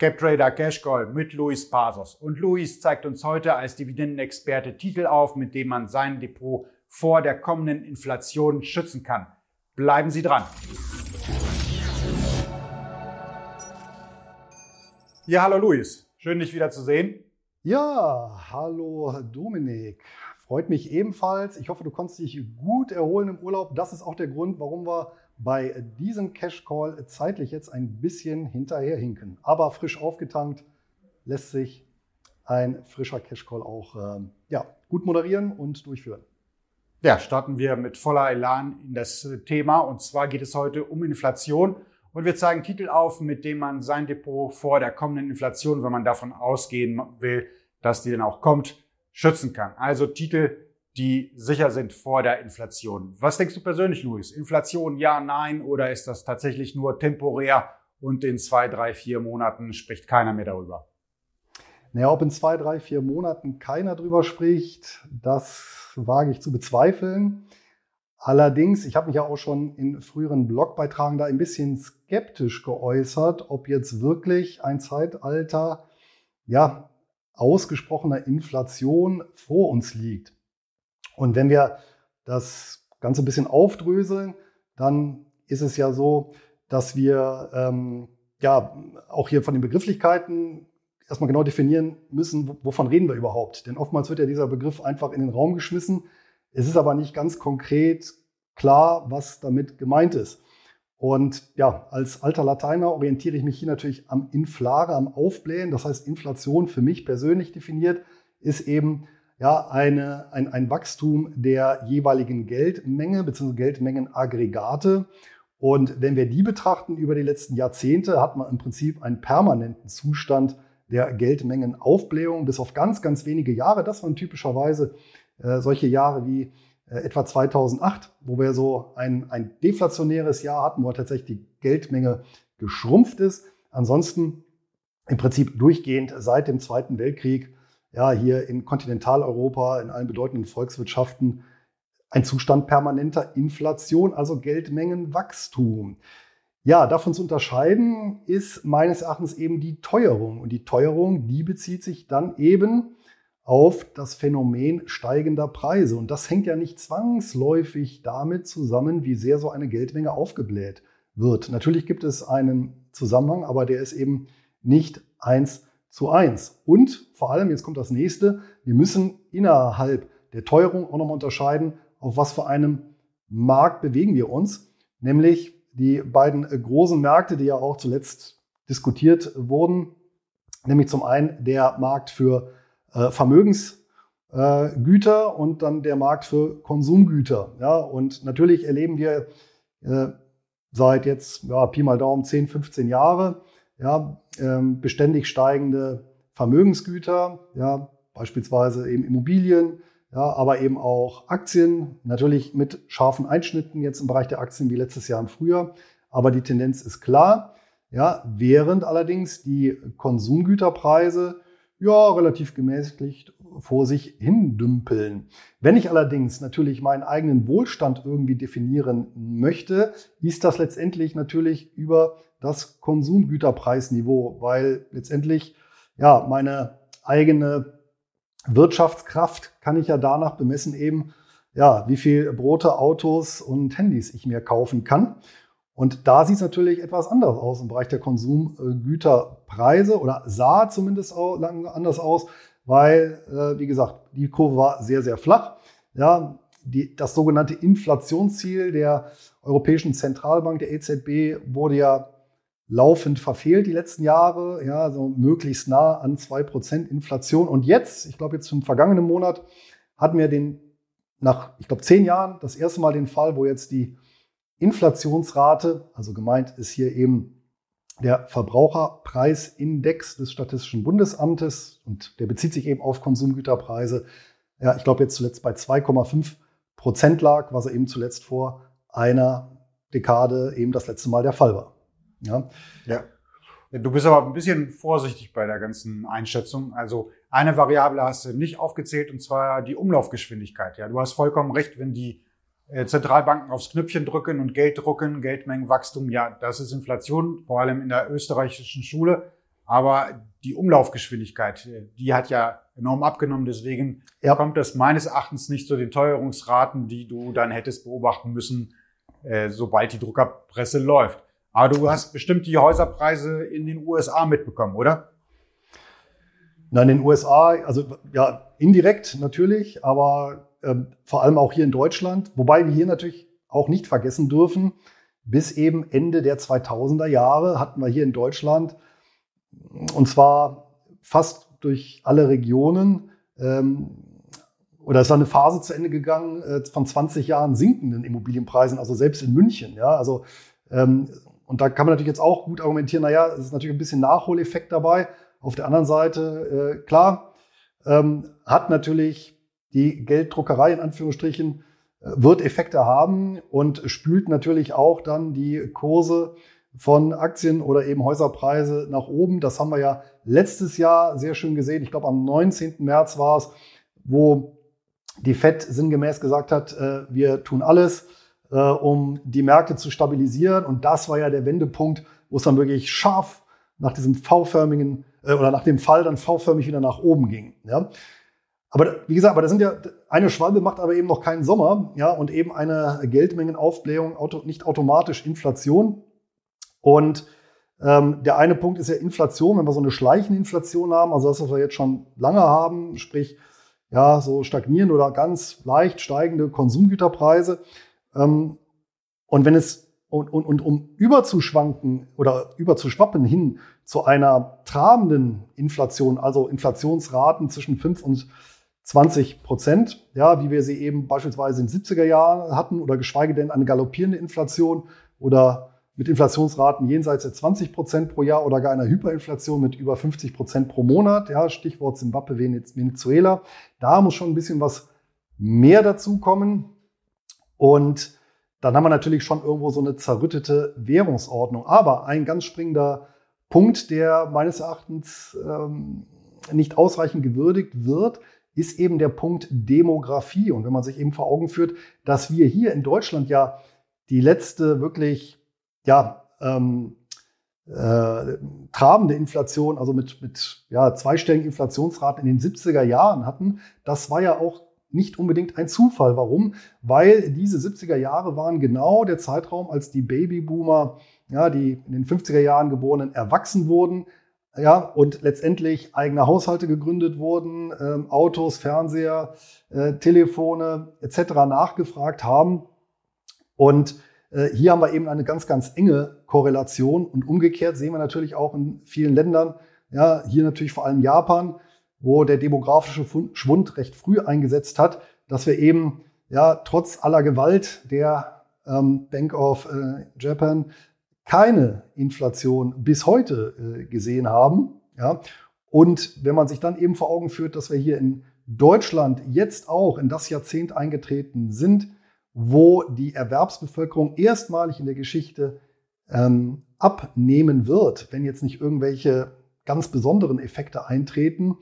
CapTrader Cashcall mit Luis Pasos. Und Luis zeigt uns heute als Dividendenexperte Titel auf, mit dem man sein Depot vor der kommenden Inflation schützen kann. Bleiben Sie dran. Ja, hallo Luis. Schön, dich wieder zu sehen. Ja, hallo Dominik. Freut mich ebenfalls. Ich hoffe, du konntest dich gut erholen im Urlaub. Das ist auch der Grund, warum wir bei diesem Cash Call zeitlich jetzt ein bisschen hinterherhinken. Aber frisch aufgetankt lässt sich ein frischer Cash Call auch ähm, ja, gut moderieren und durchführen. Ja, starten wir mit voller Elan in das Thema. Und zwar geht es heute um Inflation. Und wir zeigen Titel auf, mit denen man sein Depot vor der kommenden Inflation, wenn man davon ausgehen will, dass die dann auch kommt, schützen kann. Also Titel, die sicher sind vor der Inflation. Was denkst du persönlich, Luis? Inflation, ja, nein, oder ist das tatsächlich nur temporär und in zwei, drei, vier Monaten spricht keiner mehr darüber? Naja, ob in zwei, drei, vier Monaten keiner drüber spricht, das wage ich zu bezweifeln. Allerdings, ich habe mich ja auch schon in früheren Blogbeitragen da ein bisschen skeptisch geäußert, ob jetzt wirklich ein Zeitalter ja, ausgesprochener Inflation vor uns liegt. Und wenn wir das Ganze ein bisschen aufdröseln, dann ist es ja so, dass wir ähm, ja auch hier von den Begrifflichkeiten erstmal genau definieren müssen, wovon reden wir überhaupt. Denn oftmals wird ja dieser Begriff einfach in den Raum geschmissen. Es ist aber nicht ganz konkret klar, was damit gemeint ist. Und ja, als alter Lateiner orientiere ich mich hier natürlich am Inflare, am Aufblähen. Das heißt, Inflation für mich persönlich definiert ist eben ja, eine, ein, ein Wachstum der jeweiligen Geldmenge bzw. Geldmengenaggregate. Und wenn wir die betrachten über die letzten Jahrzehnte, hat man im Prinzip einen permanenten Zustand der Geldmengenaufblähung bis auf ganz, ganz wenige Jahre. Das waren typischerweise äh, solche Jahre wie äh, etwa 2008, wo wir so ein, ein deflationäres Jahr hatten, wo tatsächlich die Geldmenge geschrumpft ist. Ansonsten im Prinzip durchgehend seit dem Zweiten Weltkrieg, ja, hier in Kontinentaleuropa, in allen bedeutenden Volkswirtschaften, ein Zustand permanenter Inflation, also Geldmengenwachstum. Ja, davon zu unterscheiden ist meines Erachtens eben die Teuerung. Und die Teuerung, die bezieht sich dann eben auf das Phänomen steigender Preise. Und das hängt ja nicht zwangsläufig damit zusammen, wie sehr so eine Geldmenge aufgebläht wird. Natürlich gibt es einen Zusammenhang, aber der ist eben nicht eins zu eins. Und vor allem, jetzt kommt das nächste, wir müssen innerhalb der Teuerung auch nochmal unterscheiden, auf was für einem Markt bewegen wir uns. Nämlich die beiden großen Märkte, die ja auch zuletzt diskutiert wurden. Nämlich zum einen der Markt für äh, Vermögensgüter äh, und dann der Markt für Konsumgüter. Ja, und natürlich erleben wir äh, seit jetzt ja, Pi mal Daumen 10, 15 Jahre ja, ähm, beständig steigende Vermögensgüter, ja, beispielsweise eben Immobilien, ja, aber eben auch Aktien, natürlich mit scharfen Einschnitten jetzt im Bereich der Aktien wie letztes Jahr im Frühjahr. Aber die Tendenz ist klar, ja, während allerdings die Konsumgüterpreise ja, relativ gemäßigt vor sich hindümpeln. Wenn ich allerdings natürlich meinen eigenen Wohlstand irgendwie definieren möchte, ist das letztendlich natürlich über das Konsumgüterpreisniveau, weil letztendlich ja meine eigene Wirtschaftskraft kann ich ja danach bemessen eben, ja, wie viel Brote, Autos und Handys ich mir kaufen kann. Und da sieht es natürlich etwas anders aus im Bereich der Konsumgüterpreise oder sah zumindest anders aus, weil, äh, wie gesagt, die Kurve war sehr, sehr flach. Ja, die, das sogenannte Inflationsziel der Europäischen Zentralbank, der EZB, wurde ja laufend verfehlt die letzten Jahre, ja, so möglichst nah an zwei Prozent Inflation. Und jetzt, ich glaube jetzt zum vergangenen Monat, hatten wir den, nach, ich glaube, zehn Jahren das erste Mal den Fall, wo jetzt die Inflationsrate, also gemeint ist hier eben der Verbraucherpreisindex des Statistischen Bundesamtes und der bezieht sich eben auf Konsumgüterpreise. Ja, ich glaube jetzt zuletzt bei 2,5 Prozent lag, was er eben zuletzt vor einer Dekade eben das letzte Mal der Fall war. Ja. ja. Du bist aber ein bisschen vorsichtig bei der ganzen Einschätzung. Also eine Variable hast du nicht aufgezählt und zwar die Umlaufgeschwindigkeit. Ja, du hast vollkommen recht, wenn die äh, Zentralbanken aufs Knöpfchen drücken und Geld drucken, Geldmengenwachstum, ja, das ist Inflation, vor allem in der österreichischen Schule. aber die Umlaufgeschwindigkeit, die hat ja enorm abgenommen. Deswegen ja. kommt das meines Erachtens nicht zu den Teuerungsraten, die du dann hättest beobachten müssen, äh, sobald die Druckerpresse läuft. Aber du hast bestimmt die Häuserpreise in den USA mitbekommen, oder? Nein, in den USA, also ja, indirekt natürlich, aber ähm, vor allem auch hier in Deutschland. Wobei wir hier natürlich auch nicht vergessen dürfen, bis eben Ende der 2000er Jahre hatten wir hier in Deutschland, und zwar fast durch alle Regionen, ähm, oder ist eine Phase zu Ende gegangen äh, von 20 Jahren sinkenden Immobilienpreisen, also selbst in München. Ja, also ähm, und da kann man natürlich jetzt auch gut argumentieren, naja, es ist natürlich ein bisschen Nachholeffekt dabei. Auf der anderen Seite, äh, klar, ähm, hat natürlich die Gelddruckerei in Anführungsstrichen, äh, wird Effekte haben und spült natürlich auch dann die Kurse von Aktien oder eben Häuserpreise nach oben. Das haben wir ja letztes Jahr sehr schön gesehen. Ich glaube, am 19. März war es, wo die FED sinngemäß gesagt hat, äh, wir tun alles, äh, um die Märkte zu stabilisieren. Und das war ja der Wendepunkt, wo es dann wirklich scharf nach diesem V-förmigen äh, oder nach dem Fall dann V-förmig wieder nach oben ging. Ja. Aber wie gesagt, aber das sind ja eine Schwalbe macht aber eben noch keinen Sommer, ja, und eben eine Geldmengenaufblähung auto, nicht automatisch Inflation. Und ähm, der eine Punkt ist ja Inflation, wenn wir so eine schleichende Inflation haben, also das, was wir jetzt schon lange haben, sprich ja, so stagnierende oder ganz leicht steigende Konsumgüterpreise. Ähm, und wenn es und, und, und um überzuschwanken oder überzuschwappen hin zu einer trabenden Inflation, also Inflationsraten zwischen 5 und 20 Prozent, ja, wie wir sie eben beispielsweise in den 70er Jahren hatten, oder geschweige denn eine galoppierende Inflation oder mit Inflationsraten jenseits der 20 Prozent pro Jahr oder gar einer Hyperinflation mit über 50 Prozent pro Monat. Ja, Stichwort Zimbabwe, Venezuela. Da muss schon ein bisschen was mehr dazu kommen. Und dann haben wir natürlich schon irgendwo so eine zerrüttete Währungsordnung. Aber ein ganz springender Punkt, der meines Erachtens ähm, nicht ausreichend gewürdigt wird, ist eben der Punkt Demografie. Und wenn man sich eben vor Augen führt, dass wir hier in Deutschland ja die letzte wirklich ja, ähm, äh, trabende Inflation, also mit, mit ja, zweistelligen Inflationsraten in den 70er Jahren hatten, das war ja auch nicht unbedingt ein Zufall. Warum? Weil diese 70er Jahre waren genau der Zeitraum, als die Babyboomer, ja, die in den 50er Jahren geborenen, erwachsen wurden, ja, und letztendlich eigene Haushalte gegründet wurden, ähm, Autos, Fernseher, äh, Telefone etc. nachgefragt haben. Und äh, hier haben wir eben eine ganz, ganz enge Korrelation und umgekehrt sehen wir natürlich auch in vielen Ländern, ja, hier natürlich vor allem Japan, wo der demografische Schwund recht früh eingesetzt hat, dass wir eben ja trotz aller Gewalt der ähm, Bank of äh, Japan keine Inflation bis heute äh, gesehen haben. Ja. Und wenn man sich dann eben vor Augen führt, dass wir hier in Deutschland jetzt auch in das Jahrzehnt eingetreten sind, wo die Erwerbsbevölkerung erstmalig in der Geschichte ähm, abnehmen wird, wenn jetzt nicht irgendwelche ganz besonderen Effekte eintreten,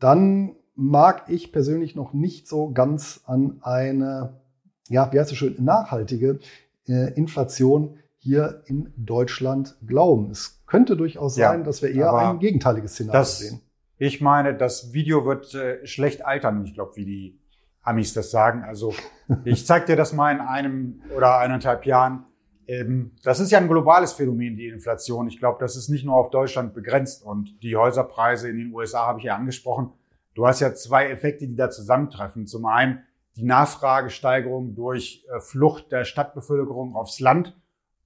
dann mag ich persönlich noch nicht so ganz an eine, ja, wie heißt es schön, nachhaltige äh, Inflation hier in Deutschland glauben. Es könnte durchaus sein, ja, dass wir eher ein gegenteiliges Szenario das, sehen. Ich meine, das Video wird äh, schlecht altern. Ich glaube, wie die Amis das sagen. Also ich zeig dir das mal in einem oder eineinhalb Jahren. Ähm, das ist ja ein globales Phänomen, die Inflation. Ich glaube, das ist nicht nur auf Deutschland begrenzt. Und die Häuserpreise in den USA habe ich ja angesprochen. Du hast ja zwei Effekte, die da zusammentreffen. Zum einen die Nachfragesteigerung durch äh, Flucht der Stadtbevölkerung aufs Land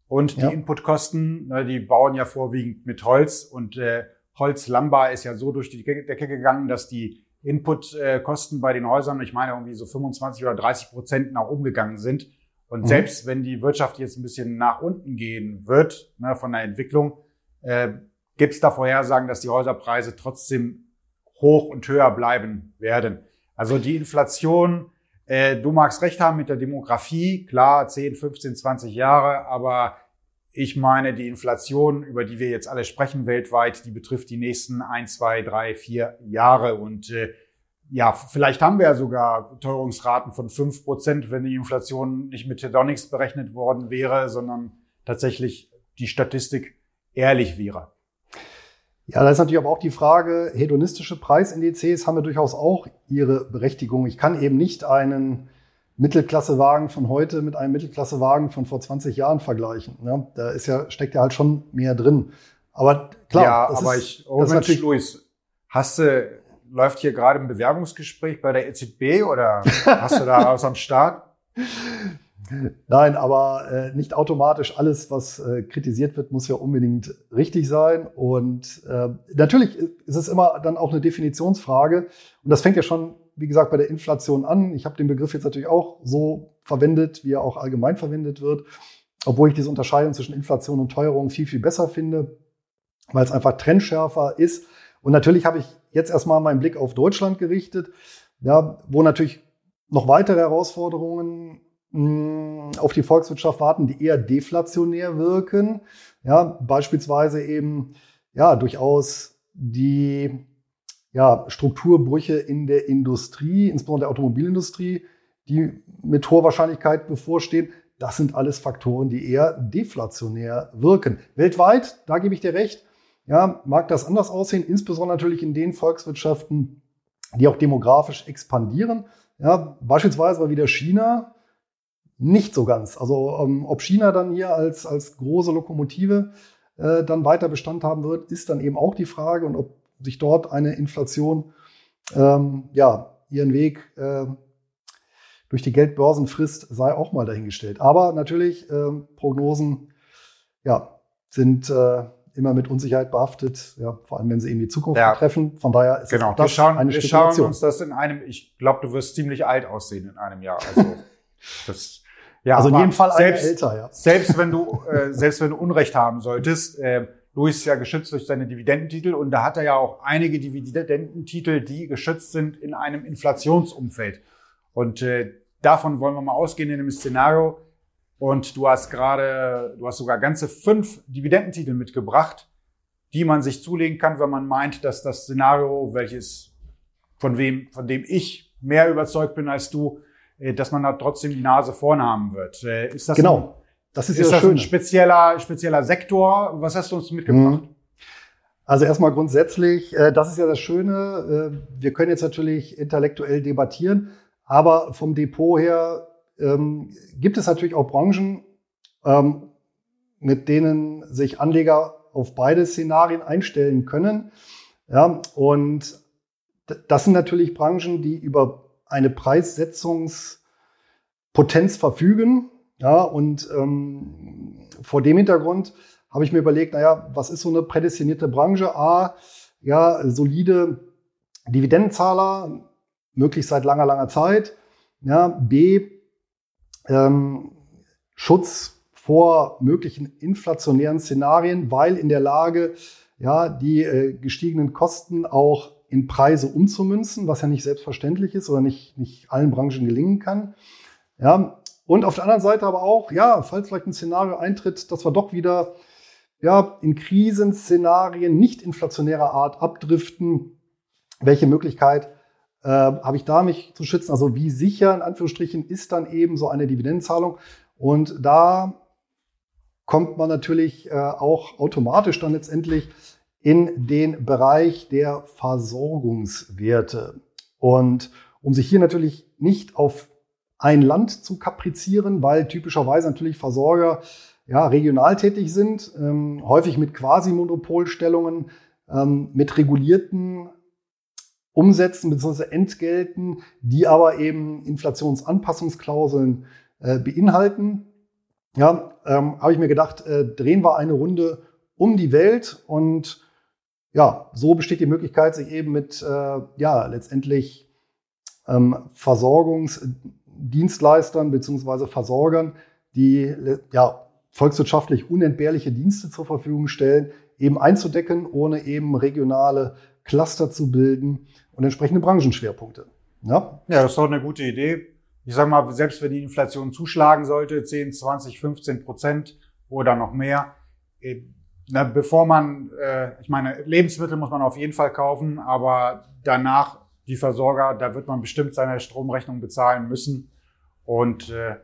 und die ja. Inputkosten. Ne, die bauen ja vorwiegend mit Holz und äh, Holzlambar ist ja so durch die Decke gegangen, dass die Inputkosten bei den Häusern, ich meine irgendwie so 25 oder 30 Prozent nach oben gegangen sind. Und mhm. selbst wenn die Wirtschaft jetzt ein bisschen nach unten gehen wird ne, von der Entwicklung, äh, gibt es da Vorhersagen, dass die Häuserpreise trotzdem hoch und höher bleiben werden. Also die Inflation, äh, du magst recht haben mit der Demografie, klar, 10, 15, 20 Jahre, aber ich meine, die Inflation, über die wir jetzt alle sprechen weltweit, die betrifft die nächsten ein, zwei, drei, vier Jahre. Und äh, ja, vielleicht haben wir ja sogar Teuerungsraten von fünf Prozent, wenn die Inflation nicht mit Hedonics berechnet worden wäre, sondern tatsächlich die Statistik ehrlich wäre. Ja, da ist natürlich aber auch die Frage, hedonistische Preisindizes haben ja durchaus auch ihre Berechtigung. Ich kann eben nicht einen Mittelklassewagen von heute mit einem Mittelklassewagen von vor 20 Jahren vergleichen. Ja, da ist ja, steckt ja halt schon mehr drin. Aber klar, ja, aber ist, ich, oh Mensch, natürlich, Luis, hast du, läuft hier gerade ein Bewerbungsgespräch bei der EZB oder hast du da was am Start? Nein, aber äh, nicht automatisch alles, was äh, kritisiert wird, muss ja unbedingt richtig sein. Und äh, natürlich ist es immer dann auch eine Definitionsfrage. Und das fängt ja schon, wie gesagt, bei der Inflation an. Ich habe den Begriff jetzt natürlich auch so verwendet, wie er auch allgemein verwendet wird, obwohl ich diese Unterscheidung zwischen Inflation und Teuerung viel, viel besser finde, weil es einfach trendschärfer ist. Und natürlich habe ich jetzt erstmal meinen Blick auf Deutschland gerichtet, ja, wo natürlich noch weitere Herausforderungen auf die Volkswirtschaft warten, die eher deflationär wirken. Ja, beispielsweise eben, ja, durchaus die, ja, Strukturbrüche in der Industrie, insbesondere der Automobilindustrie, die mit hoher Wahrscheinlichkeit bevorstehen. Das sind alles Faktoren, die eher deflationär wirken. Weltweit, da gebe ich dir recht, ja, mag das anders aussehen, insbesondere natürlich in den Volkswirtschaften, die auch demografisch expandieren. Ja, beispielsweise war wieder China, nicht so ganz. Also ähm, ob China dann hier als, als große Lokomotive äh, dann weiter Bestand haben wird, ist dann eben auch die Frage und ob sich dort eine Inflation ähm, ja, ihren Weg äh, durch die Geldbörsen frisst, sei auch mal dahingestellt. Aber natürlich, äh, Prognosen ja, sind äh, immer mit Unsicherheit behaftet, ja, vor allem wenn sie eben die Zukunft ja. betreffen. Von daher ist genau. das wir schauen, eine wir schauen uns das in einem, ich glaube, du wirst ziemlich alt aussehen in einem Jahr. Also das ja, also in jedem Fall selbst, älter, ja. Selbst wenn du, äh, selbst wenn du Unrecht haben solltest, äh, Luis ist ja geschützt durch seine Dividendentitel und da hat er ja auch einige Dividendentitel, die geschützt sind in einem Inflationsumfeld. Und äh, davon wollen wir mal ausgehen in dem Szenario. Und du hast gerade, du hast sogar ganze fünf Dividendentitel mitgebracht, die man sich zulegen kann, wenn man meint, dass das Szenario, welches von wem, von dem ich mehr überzeugt bin als du, äh, dass man da trotzdem die Nase vorne haben wird. Äh, ist das genau. Ein, das ist, ist das ein spezieller, spezieller Sektor? Was hast du uns mitgebracht? Mhm. Also erstmal grundsätzlich, äh, das ist ja das Schöne. wir können jetzt natürlich intellektuell debattieren, aber vom Depot her ähm, gibt es natürlich auch Branchen, ähm, mit denen sich Anleger auf beide Szenarien einstellen können. Ja, und das sind natürlich Branchen, die über eine Preissetzungspotenz verfügen. Ja, und ähm, vor dem Hintergrund habe ich mir überlegt, naja, was ist so eine prädestinierte Branche? A, ja, solide Dividendenzahler, möglichst seit langer, langer Zeit. Ja, B, ähm, Schutz vor möglichen inflationären Szenarien, weil in der Lage, ja, die äh, gestiegenen Kosten auch in Preise umzumünzen, was ja nicht selbstverständlich ist oder nicht, nicht allen Branchen gelingen kann. Ja, und auf der anderen Seite aber auch, ja, falls vielleicht ein Szenario eintritt, dass wir doch wieder ja, in Krisenszenarien nicht inflationärer Art abdriften, welche Möglichkeit äh, habe ich da, mich zu schützen? Also wie sicher in Anführungsstrichen ist dann eben so eine Dividendenzahlung? Und da kommt man natürlich äh, auch automatisch dann letztendlich in den Bereich der Versorgungswerte. Und um sich hier natürlich nicht auf ein Land zu kaprizieren, weil typischerweise natürlich Versorger ja, regional tätig sind, ähm, häufig mit Quasi-Monopolstellungen, ähm, mit regulierten Umsätzen bzw. Entgelten, die aber eben Inflationsanpassungsklauseln äh, beinhalten. Ja, ähm, habe ich mir gedacht, äh, drehen wir eine Runde um die Welt und ja, so besteht die Möglichkeit, sich eben mit, äh, ja, letztendlich ähm, Versorgungsdienstleistern beziehungsweise Versorgern, die ja, volkswirtschaftlich unentbehrliche Dienste zur Verfügung stellen, eben einzudecken, ohne eben regionale Cluster zu bilden und entsprechende Branchenschwerpunkte. Ja, ja das ist doch eine gute Idee. Ich sage mal, selbst wenn die Inflation zuschlagen sollte, 10, 20, 15 Prozent oder noch mehr, na, bevor man, äh, ich meine, Lebensmittel muss man auf jeden Fall kaufen, aber danach die Versorger, da wird man bestimmt seine Stromrechnung bezahlen müssen und äh,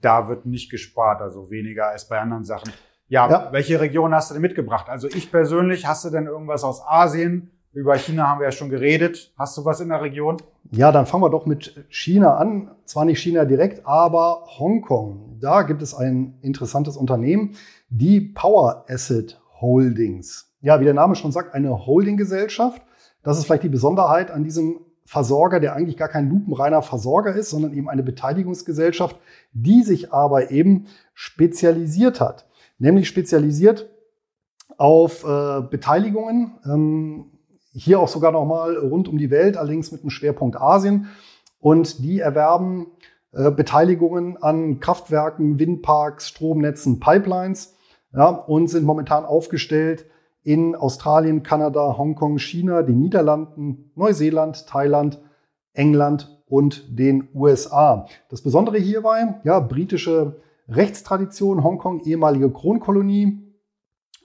da wird nicht gespart, also weniger als bei anderen Sachen. Ja, ja, welche Region hast du denn mitgebracht? Also ich persönlich, hast du denn irgendwas aus Asien? Über China haben wir ja schon geredet. Hast du was in der Region? Ja, dann fangen wir doch mit China an. Zwar nicht China direkt, aber Hongkong. Da gibt es ein interessantes Unternehmen, die Power Asset Holdings. Ja, wie der Name schon sagt, eine Holdinggesellschaft. Das ist vielleicht die Besonderheit an diesem Versorger, der eigentlich gar kein lupenreiner Versorger ist, sondern eben eine Beteiligungsgesellschaft, die sich aber eben spezialisiert hat nämlich spezialisiert auf äh, Beteiligungen. Ähm, hier auch sogar nochmal rund um die Welt, allerdings mit einem Schwerpunkt Asien. Und die erwerben äh, Beteiligungen an Kraftwerken, Windparks, Stromnetzen, Pipelines ja, und sind momentan aufgestellt in Australien, Kanada, Hongkong, China, den Niederlanden, Neuseeland, Thailand, England und den USA. Das Besondere hierbei, ja, britische Rechtstradition, Hongkong, ehemalige Kronkolonie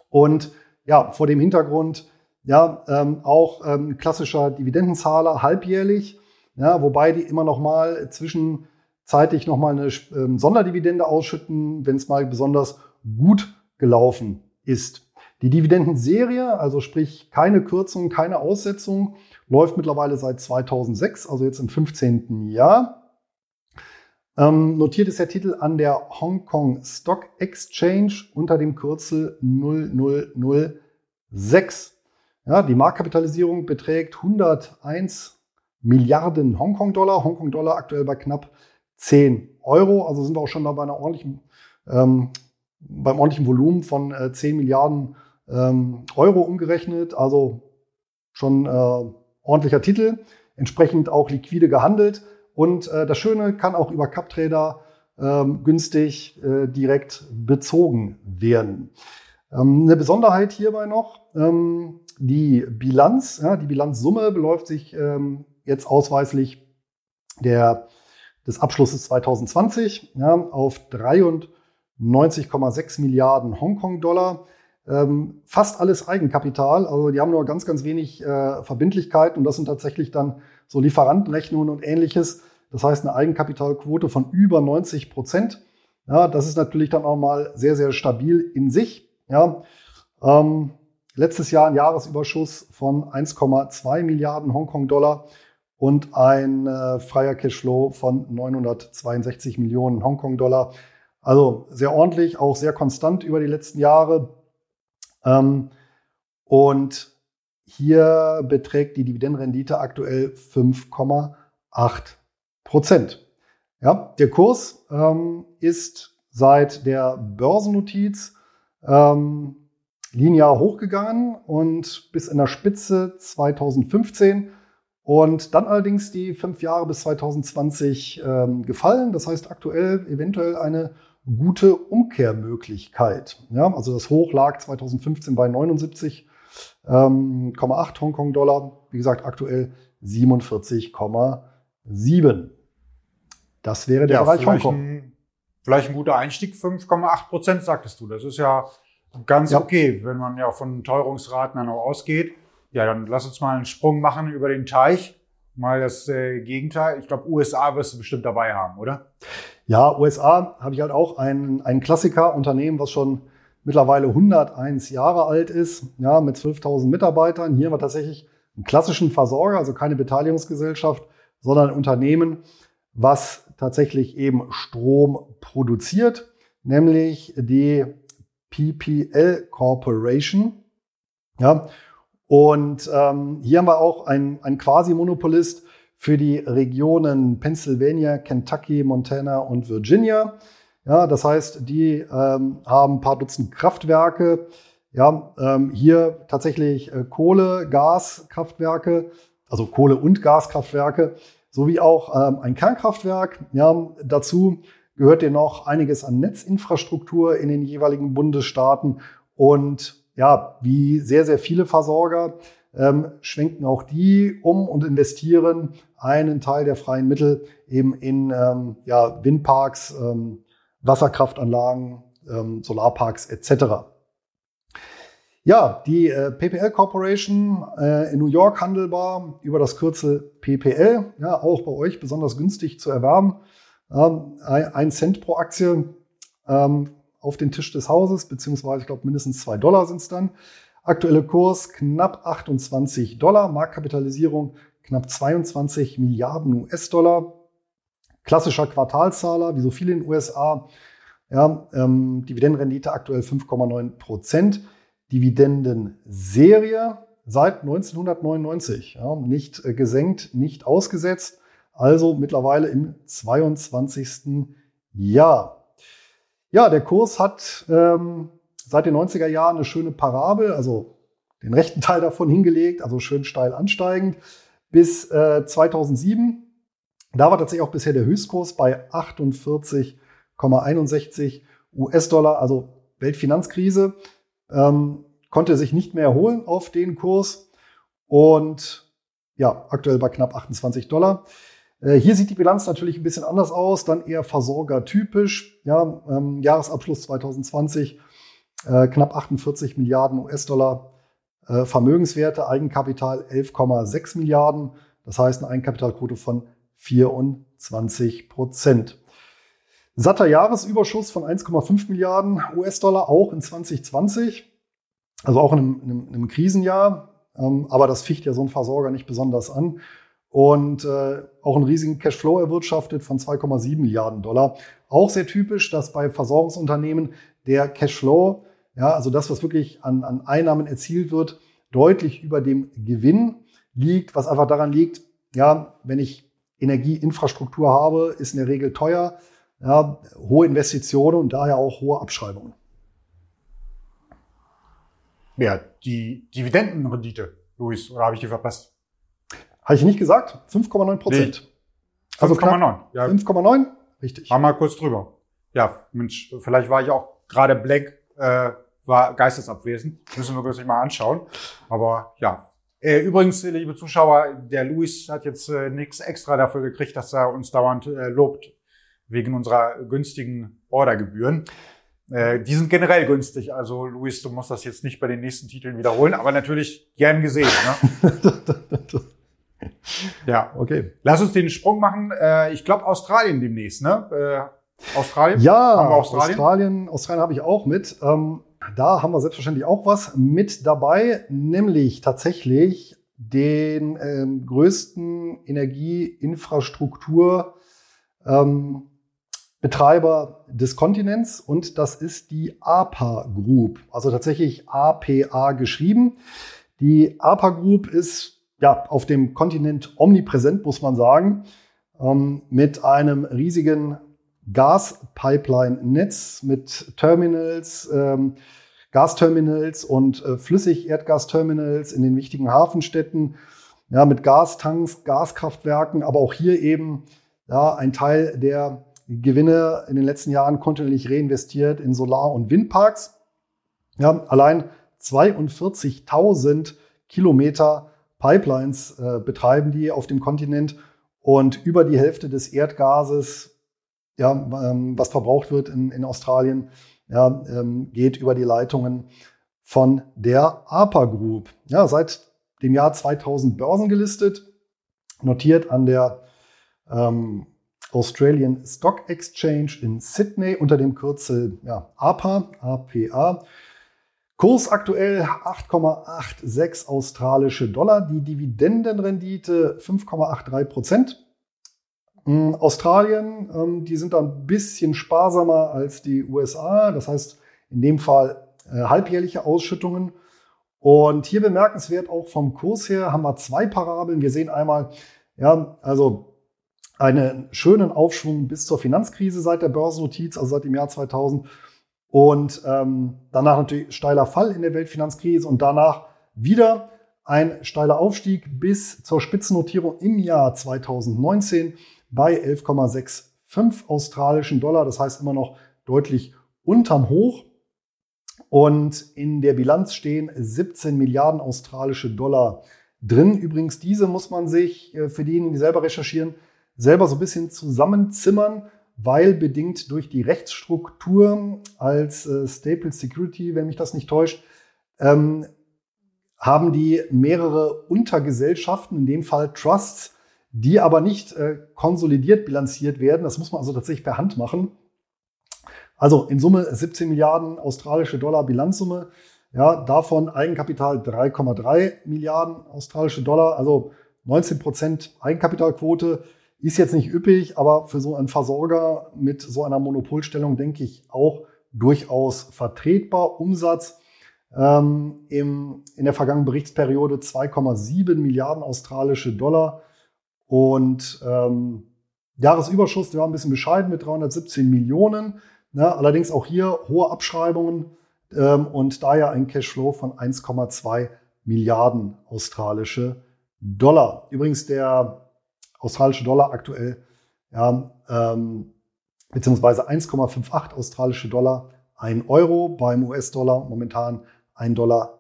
und ja, vor dem Hintergrund ja ähm, auch ähm, klassischer Dividendenzahler halbjährlich, ja, wobei die immer noch mal zwischenzeitlich noch mal eine ähm, Sonderdividende ausschütten, wenn es mal besonders gut gelaufen ist. Die Dividendenserie, also sprich keine Kürzung, keine Aussetzung, läuft mittlerweile seit 2006, also jetzt im 15. Jahr. Ähm, notiert ist der Titel an der Hong Kong Stock Exchange unter dem Kürzel 0006. Ja, die Marktkapitalisierung beträgt 101 Milliarden Hongkong-Dollar. Hongkong-Dollar aktuell bei knapp 10 Euro. Also sind wir auch schon bei einer ordentlichen, ähm, beim ordentlichen Volumen von äh, 10 Milliarden ähm, Euro umgerechnet. Also schon äh, ordentlicher Titel. Entsprechend auch liquide gehandelt. Und äh, das Schöne kann auch über CupTrader ähm, günstig äh, direkt bezogen werden. Ähm, eine Besonderheit hierbei noch, ähm, die Bilanz, die Bilanzsumme beläuft sich ähm, jetzt ausweislich der, des Abschlusses 2020 ja, auf 93,6 Milliarden Hongkong-Dollar. Fast alles Eigenkapital, also die haben nur ganz, ganz wenig äh, Verbindlichkeit und das sind tatsächlich dann so Lieferantenrechnungen und ähnliches. Das heißt eine Eigenkapitalquote von über 90 Prozent. Das ist natürlich dann auch mal sehr, sehr stabil in sich. Ja, ähm, letztes Jahr ein Jahresüberschuss von 1,2 Milliarden Hongkong-Dollar und ein äh, freier Cashflow von 962 Millionen Hongkong-Dollar. Also sehr ordentlich, auch sehr konstant über die letzten Jahre. Ähm, und hier beträgt die Dividendenrendite aktuell 5,8 Prozent. Ja, der Kurs ähm, ist seit der Börsennotiz ähm, linear hochgegangen und bis in der Spitze 2015 und dann allerdings die fünf Jahre bis 2020 ähm, gefallen. Das heißt aktuell eventuell eine gute Umkehrmöglichkeit. Ja, also das Hoch lag 2015 bei 79,8 ähm, Hongkong-Dollar. Wie gesagt, aktuell 47,7. Das wäre der ja, Bereich Hongkong. Ein, vielleicht ein guter Einstieg, 5,8 Prozent, sagtest du. Das ist ja ganz ja. okay, wenn man ja von Teuerungsraten dann auch ausgeht. Ja, dann lass uns mal einen Sprung machen über den Teich. Mal das äh, Gegenteil. Ich glaube, USA wirst du bestimmt dabei haben, oder? Ja, USA habe ich halt auch ein, ein Klassiker-Unternehmen, was schon mittlerweile 101 Jahre alt ist, ja, mit 12.000 Mitarbeitern. Hier haben wir tatsächlich einen klassischen Versorger, also keine Beteiligungsgesellschaft, sondern ein Unternehmen, was tatsächlich eben Strom produziert, nämlich die PPL Corporation. Ja, und ähm, hier haben wir auch einen, Quasi-Monopolist für die Regionen Pennsylvania, Kentucky, Montana und Virginia. Ja, das heißt, die ähm, haben ein paar Dutzend Kraftwerke. Ja, ähm, hier tatsächlich äh, Kohle, Gaskraftwerke, also Kohle- und Gaskraftwerke, sowie auch ähm, ein Kernkraftwerk. Ja, dazu gehört dir noch einiges an Netzinfrastruktur in den jeweiligen Bundesstaaten und ja, wie sehr, sehr viele Versorger ähm, schwenken auch die um und investieren einen Teil der freien Mittel eben in ähm, ja, Windparks, ähm, Wasserkraftanlagen, ähm, Solarparks etc. Ja, die äh, PPL Corporation äh, in New York handelbar über das Kürzel PPL, ja, auch bei euch besonders günstig zu erwerben. Ähm, ein Cent pro Aktie, ähm, auf den Tisch des Hauses, beziehungsweise ich glaube mindestens zwei Dollar sind es dann. Aktuelle Kurs knapp 28 Dollar, Marktkapitalisierung knapp 22 Milliarden US-Dollar. Klassischer Quartalzahler, wie so viele in den USA. Ja, ähm, Dividendenrendite aktuell 5,9 Prozent. Dividendenserie seit 1999. Ja, nicht äh, gesenkt, nicht ausgesetzt. Also mittlerweile im 22. Jahr. Ja, der Kurs hat ähm, seit den 90er Jahren eine schöne Parabel, also den rechten Teil davon hingelegt, also schön steil ansteigend, bis äh, 2007. Da war tatsächlich auch bisher der Höchstkurs bei 48,61 US-Dollar, also Weltfinanzkrise. Ähm, konnte sich nicht mehr erholen auf den Kurs und ja, aktuell bei knapp 28 Dollar. Äh, hier sieht die Bilanz natürlich ein bisschen anders aus, dann eher versorgertypisch. Ja, ähm, Jahresabschluss 2020 äh, knapp 48 Milliarden US-Dollar äh, Vermögenswerte, Eigenkapital 11,6 Milliarden, das heißt eine Eigenkapitalquote von 24 Prozent. Satter Jahresüberschuss von 1,5 Milliarden US-Dollar auch in 2020, also auch in einem, in einem, in einem Krisenjahr. Ähm, aber das ficht ja so ein Versorger nicht besonders an und äh, auch einen riesigen Cashflow erwirtschaftet von 2,7 Milliarden Dollar. Auch sehr typisch, dass bei Versorgungsunternehmen der Cashflow, ja, also das, was wirklich an, an Einnahmen erzielt wird, deutlich über dem Gewinn liegt, was einfach daran liegt, ja, wenn ich Energieinfrastruktur habe, ist in der Regel teuer, ja, hohe Investitionen und daher auch hohe Abschreibungen. Ja, die Dividendenrendite, Luis, oder habe ich die verpasst? Habe ich nicht gesagt? 5,9 Prozent. Nee. Also 5,9. Ja. 5,9? Richtig. War mal kurz drüber. Ja, Mensch, vielleicht war ich auch gerade Black, äh, war geistesabwesend. Müssen wir uns mal anschauen. Aber ja. Äh, übrigens, liebe Zuschauer, der Luis hat jetzt äh, nichts extra dafür gekriegt, dass er uns dauernd äh, lobt wegen unserer günstigen Ordergebühren. Äh, die sind generell günstig. Also Luis, du musst das jetzt nicht bei den nächsten Titeln wiederholen, aber natürlich gern gesehen. Ne? Ja, okay. Lass uns den Sprung machen. Äh, ich glaube Australien demnächst, ne? Äh, Australien? Ja, haben wir Australien? Australien, Australien habe ich auch mit. Ähm, da haben wir selbstverständlich auch was mit dabei, nämlich tatsächlich den ähm, größten Energieinfrastruktur ähm, Betreiber des Kontinents und das ist die APA Group, also tatsächlich APA geschrieben. Die APA Group ist ja, auf dem Kontinent omnipräsent, muss man sagen, ähm, mit einem riesigen Gaspipeline-Netz mit Terminals, ähm, Gasterminals und äh, Flüssigerdgasterminals in den wichtigen Hafenstädten, ja, mit Gastanks, Gaskraftwerken, aber auch hier eben ja, ein Teil der Gewinne in den letzten Jahren kontinuierlich reinvestiert in Solar- und Windparks. Ja, allein 42.000 Kilometer Pipelines äh, betreiben die auf dem Kontinent und über die Hälfte des Erdgases, ja, ähm, was verbraucht wird in, in Australien, ja, ähm, geht über die Leitungen von der APA Group. Ja, seit dem Jahr 2000 börsengelistet, notiert an der ähm, Australian Stock Exchange in Sydney unter dem Kürzel ja, APA, APA. Kurs aktuell 8,86 australische Dollar, die Dividendenrendite 5,83 Prozent. Ähm, Australien, ähm, die sind da ein bisschen sparsamer als die USA, das heißt in dem Fall äh, halbjährliche Ausschüttungen. Und hier bemerkenswert auch vom Kurs her haben wir zwei Parabeln. Wir sehen einmal, ja, also einen schönen Aufschwung bis zur Finanzkrise seit der Börsennotiz, also seit dem Jahr 2000 und ähm, danach natürlich steiler Fall in der Weltfinanzkrise und danach wieder ein steiler Aufstieg bis zur Spitzennotierung im Jahr 2019 bei 11,65 australischen Dollar. Das heißt immer noch deutlich unterm Hoch. Und in der Bilanz stehen 17 Milliarden australische Dollar drin. Übrigens, diese muss man sich äh, für diejenigen, die selber recherchieren, selber so ein bisschen zusammenzimmern weil bedingt durch die Rechtsstruktur als äh, Staple Security, wenn mich das nicht täuscht, ähm, haben die mehrere Untergesellschaften, in dem Fall Trusts, die aber nicht äh, konsolidiert bilanziert werden. Das muss man also tatsächlich per Hand machen. Also in Summe 17 Milliarden australische Dollar Bilanzsumme. Ja, davon Eigenkapital 3,3 Milliarden australische Dollar, also 19 Prozent Eigenkapitalquote. Ist jetzt nicht üppig, aber für so einen Versorger mit so einer Monopolstellung denke ich auch durchaus vertretbar. Umsatz ähm, im, in der vergangenen Berichtsperiode 2,7 Milliarden australische Dollar und ähm, Jahresüberschuss, der war ein bisschen bescheiden mit 317 Millionen. Ne? Allerdings auch hier hohe Abschreibungen ähm, und daher ein Cashflow von 1,2 Milliarden australische Dollar. Übrigens der australische Dollar aktuell, ja, ähm, beziehungsweise 1,58 australische Dollar, ein Euro beim US-Dollar momentan 1,19 Dollar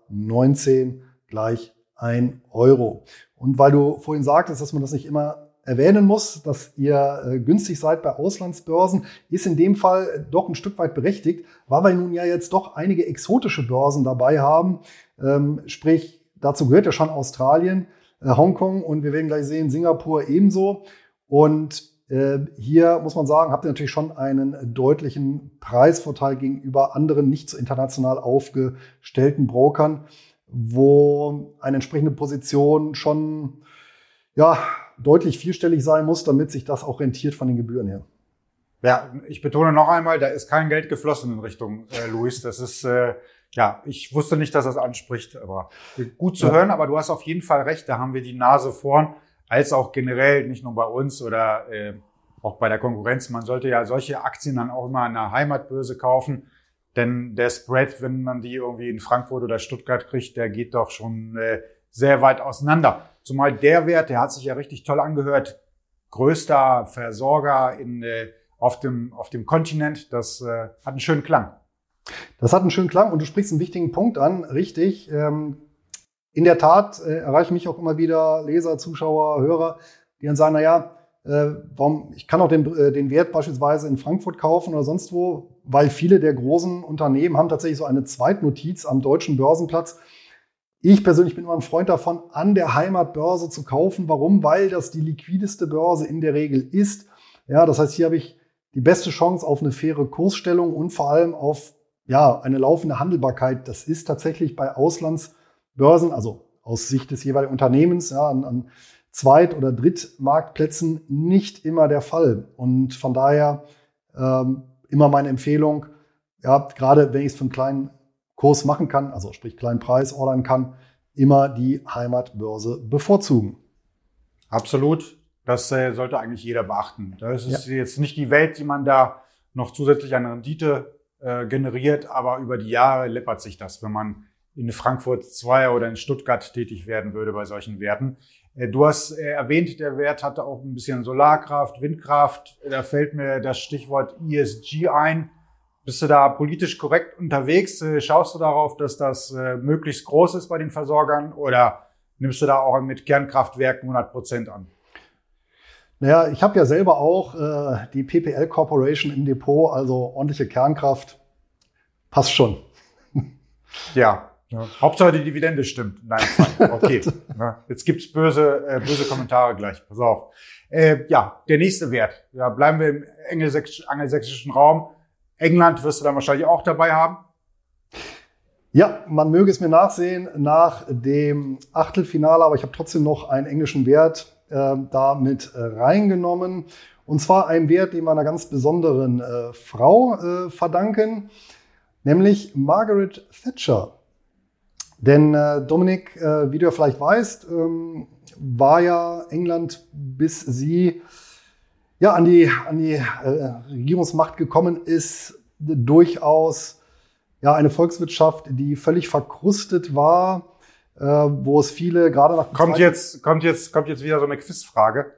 gleich ein Euro. Und weil du vorhin sagtest, dass man das nicht immer erwähnen muss, dass ihr äh, günstig seid bei Auslandsbörsen, ist in dem Fall doch ein Stück weit berechtigt, weil wir nun ja jetzt doch einige exotische Börsen dabei haben. Ähm, sprich, dazu gehört ja schon Australien, Hongkong und wir werden gleich sehen, Singapur ebenso. Und äh, hier muss man sagen, habt ihr natürlich schon einen deutlichen Preisvorteil gegenüber anderen nicht so international aufgestellten Brokern, wo eine entsprechende Position schon ja, deutlich vierstellig sein muss, damit sich das auch rentiert von den Gebühren her. Ja, ich betone noch einmal, da ist kein Geld geflossen in Richtung äh, Luis. Das ist äh, ja, ich wusste nicht, dass das anspricht, aber gut zu ja. hören. Aber du hast auf jeden Fall recht. Da haben wir die Nase vorn, als auch generell nicht nur bei uns oder äh, auch bei der Konkurrenz. Man sollte ja solche Aktien dann auch immer an der Heimatbörse kaufen, denn der Spread, wenn man die irgendwie in Frankfurt oder Stuttgart kriegt, der geht doch schon äh, sehr weit auseinander. Zumal der Wert, der hat sich ja richtig toll angehört, größter Versorger in, äh, auf, dem, auf dem Kontinent. Das äh, hat einen schönen Klang. Das hat einen schönen Klang und du sprichst einen wichtigen Punkt an, richtig. Ähm, in der Tat äh, erreichen mich auch immer wieder Leser, Zuschauer, Hörer, die dann sagen, na ja, äh, warum, ich kann auch den, äh, den Wert beispielsweise in Frankfurt kaufen oder sonst wo, weil viele der großen Unternehmen haben tatsächlich so eine Zweitnotiz am deutschen Börsenplatz. Ich persönlich bin immer ein Freund davon, an der Heimatbörse zu kaufen. Warum? Weil das die liquideste Börse in der Regel ist. Ja, das heißt, hier habe ich die beste Chance auf eine faire Kursstellung und vor allem auf ja, eine laufende Handelbarkeit. Das ist tatsächlich bei Auslandsbörsen, also aus Sicht des jeweiligen Unternehmens, ja, an, an Zweit- oder Drittmarktplätzen nicht immer der Fall. Und von daher ähm, immer meine Empfehlung, ja, gerade wenn ich es für einen kleinen Kurs machen kann, also sprich kleinen Preis ordern kann, immer die Heimatbörse bevorzugen. Absolut. Das äh, sollte eigentlich jeder beachten. Das ist ja. jetzt nicht die Welt, die man da noch zusätzlich an Rendite äh, generiert, aber über die Jahre läppert sich das, wenn man in Frankfurt 2 oder in Stuttgart tätig werden würde bei solchen Werten. Äh, du hast äh, erwähnt, der Wert hatte auch ein bisschen Solarkraft, Windkraft. Da fällt mir das Stichwort ESG ein. Bist du da politisch korrekt unterwegs? Äh, schaust du darauf, dass das möglichst groß ist bei den Versorgern oder nimmst du da auch mit Kernkraftwerken 100 Prozent an? Naja, ich habe ja selber auch äh, die PPL Corporation im Depot, also ordentliche Kernkraft. Passt schon. Ja, ja. Hauptsache die Dividende stimmt. Nein, okay. Jetzt gibt's böse, äh, böse Kommentare gleich. Pass auf. Äh, ja, der nächste Wert. Ja, bleiben wir im angelsächsischen Raum. England wirst du dann wahrscheinlich auch dabei haben. Ja, man möge es mir nachsehen nach dem Achtelfinale, aber ich habe trotzdem noch einen englischen Wert äh, da mit äh, reingenommen. Und zwar einen Wert, den wir einer ganz besonderen äh, Frau äh, verdanken, nämlich Margaret Thatcher. Denn äh, Dominik, äh, wie du ja vielleicht weißt, ähm, war ja England, bis sie ja an die, an die Regierungsmacht gekommen ist, durchaus ja eine Volkswirtschaft, die völlig verkrustet war, wo es viele gerade nach kommt jetzt kommt jetzt kommt jetzt wieder so eine Quizfrage.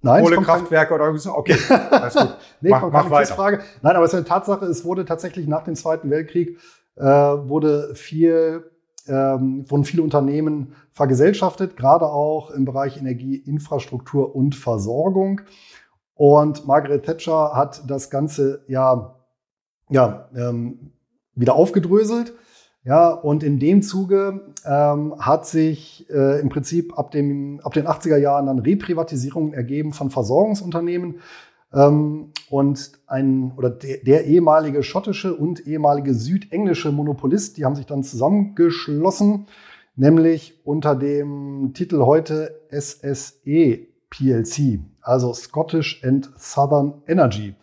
Nein, Kohlekraftwerke oder irgendwie so. Okay, alles gut. nee, mach, kommt mach weiter. Quizfrage. Nein, aber es ist eine Tatsache. Es wurde tatsächlich nach dem Zweiten Weltkrieg äh, wurde viel ähm, wurden viele Unternehmen vergesellschaftet, gerade auch im Bereich Energie, Infrastruktur und Versorgung. Und Margaret Thatcher hat das Ganze ja, ja ähm, wieder aufgedröselt. Ja, und in dem Zuge ähm, hat sich äh, im Prinzip ab, dem, ab den 80er Jahren dann Reprivatisierungen ergeben von Versorgungsunternehmen. Ähm, und ein oder der, der ehemalige schottische und ehemalige südenglische Monopolist, die haben sich dann zusammengeschlossen, nämlich unter dem Titel heute SSE PLC, also Scottish and Southern Energy.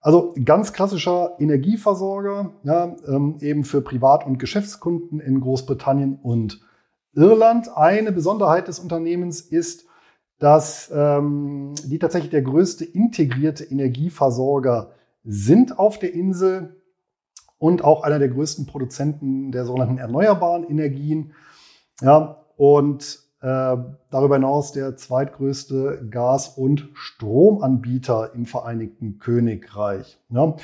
Also ganz klassischer Energieversorger, ja, ähm, eben für Privat- und Geschäftskunden in Großbritannien und Irland. Eine Besonderheit des Unternehmens ist, dass ähm, die tatsächlich der größte integrierte Energieversorger sind auf der Insel und auch einer der größten Produzenten der sogenannten erneuerbaren Energien. Ja, und darüber hinaus der zweitgrößte Gas- und Stromanbieter im Vereinigten Königreich. Ja.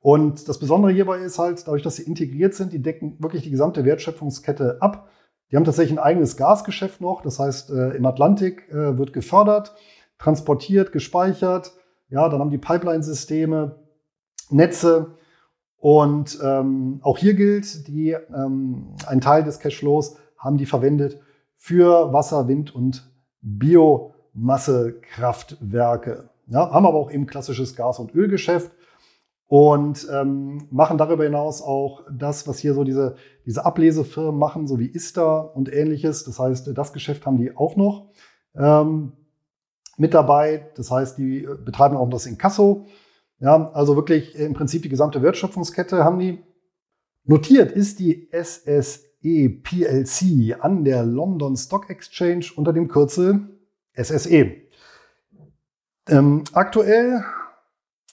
Und das Besondere hierbei ist halt, dadurch, dass sie integriert sind, die decken wirklich die gesamte Wertschöpfungskette ab. Die haben tatsächlich ein eigenes Gasgeschäft noch. Das heißt, äh, im Atlantik äh, wird gefördert, transportiert, gespeichert. Ja, dann haben die Pipeline-Systeme, Netze. Und ähm, auch hier gilt, die, ähm, ein Teil des Cashflows haben die verwendet für Wasser, Wind und Biomassekraftwerke. Ja, haben aber auch eben klassisches Gas- und Ölgeschäft und ähm, machen darüber hinaus auch das, was hier so diese, diese Ablesefirmen machen, so wie Ista und ähnliches. Das heißt, das Geschäft haben die auch noch ähm, mit dabei. Das heißt, die betreiben auch das Inkasso. Ja, also wirklich im Prinzip die gesamte Wertschöpfungskette haben die. Notiert ist die SSE PLC an der London Stock Exchange unter dem Kürzel SSE. Ähm, aktuell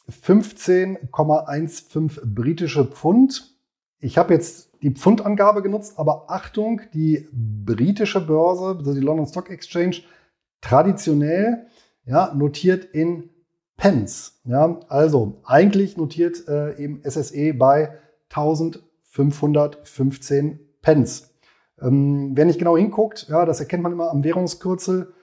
15,15 britische Pfund. Ich habe jetzt die Pfundangabe genutzt, aber Achtung, die britische Börse, also die London Stock Exchange, traditionell ja, notiert in Pence. Ja, also eigentlich notiert äh, eben SSE bei 1515 Pence. Ähm, wer nicht genau hinguckt, ja, das erkennt man immer am Währungskürzel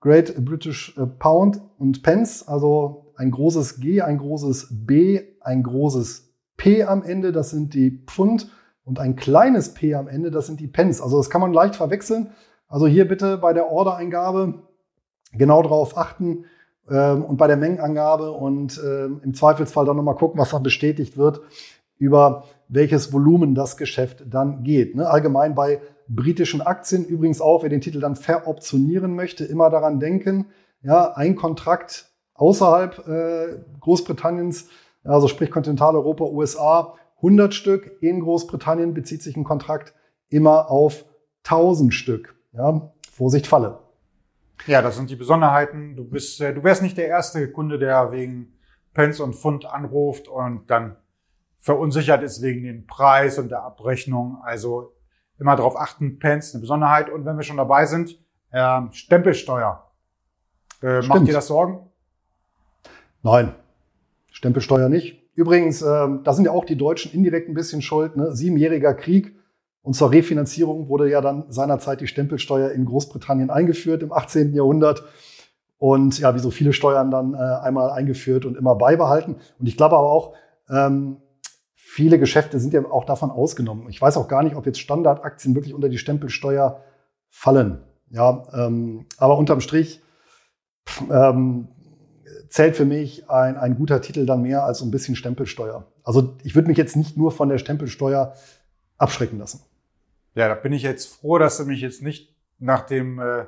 Great British äh, Pound und Pence, also ein großes G, ein großes B, ein großes P am Ende, das sind die Pfund und ein kleines P am Ende, das sind die Pence. Also das kann man leicht verwechseln. Also hier bitte bei der Ordereingabe genau darauf achten ähm, und bei der Mengenangabe und ähm, im Zweifelsfall dann nochmal gucken, was da bestätigt wird, über welches Volumen das Geschäft dann geht. Ne? Allgemein bei britischen Aktien übrigens auch, wer den Titel dann veroptionieren möchte, immer daran denken, ja, ein Kontrakt außerhalb äh, Großbritanniens, also sprich Kontinentaleuropa, USA, 100 Stück. In Großbritannien bezieht sich ein Kontrakt immer auf 1000 Stück. Ja, Vorsicht, Falle. Ja, das sind die Besonderheiten. Du bist, äh, du wärst nicht der erste Kunde, der wegen Pence und Pfund anruft und dann verunsichert ist wegen dem Preis und der Abrechnung. Also immer darauf achten, Pence eine Besonderheit. Und wenn wir schon dabei sind, äh, Stempelsteuer. Äh, macht dir das Sorgen? Nein, Stempelsteuer nicht. Übrigens, äh, da sind ja auch die Deutschen indirekt ein bisschen schuld. Ne? Siebenjähriger Krieg und zur Refinanzierung wurde ja dann seinerzeit die Stempelsteuer in Großbritannien eingeführt im 18. Jahrhundert. Und ja, wie so viele Steuern dann äh, einmal eingeführt und immer beibehalten. Und ich glaube aber auch, ähm, viele Geschäfte sind ja auch davon ausgenommen. Ich weiß auch gar nicht, ob jetzt Standardaktien wirklich unter die Stempelsteuer fallen. Ja, ähm, aber unterm Strich ähm, zählt für mich ein, ein guter Titel dann mehr als so ein bisschen Stempelsteuer. Also ich würde mich jetzt nicht nur von der Stempelsteuer abschrecken lassen. Ja, da bin ich jetzt froh, dass du mich jetzt nicht nach dem äh,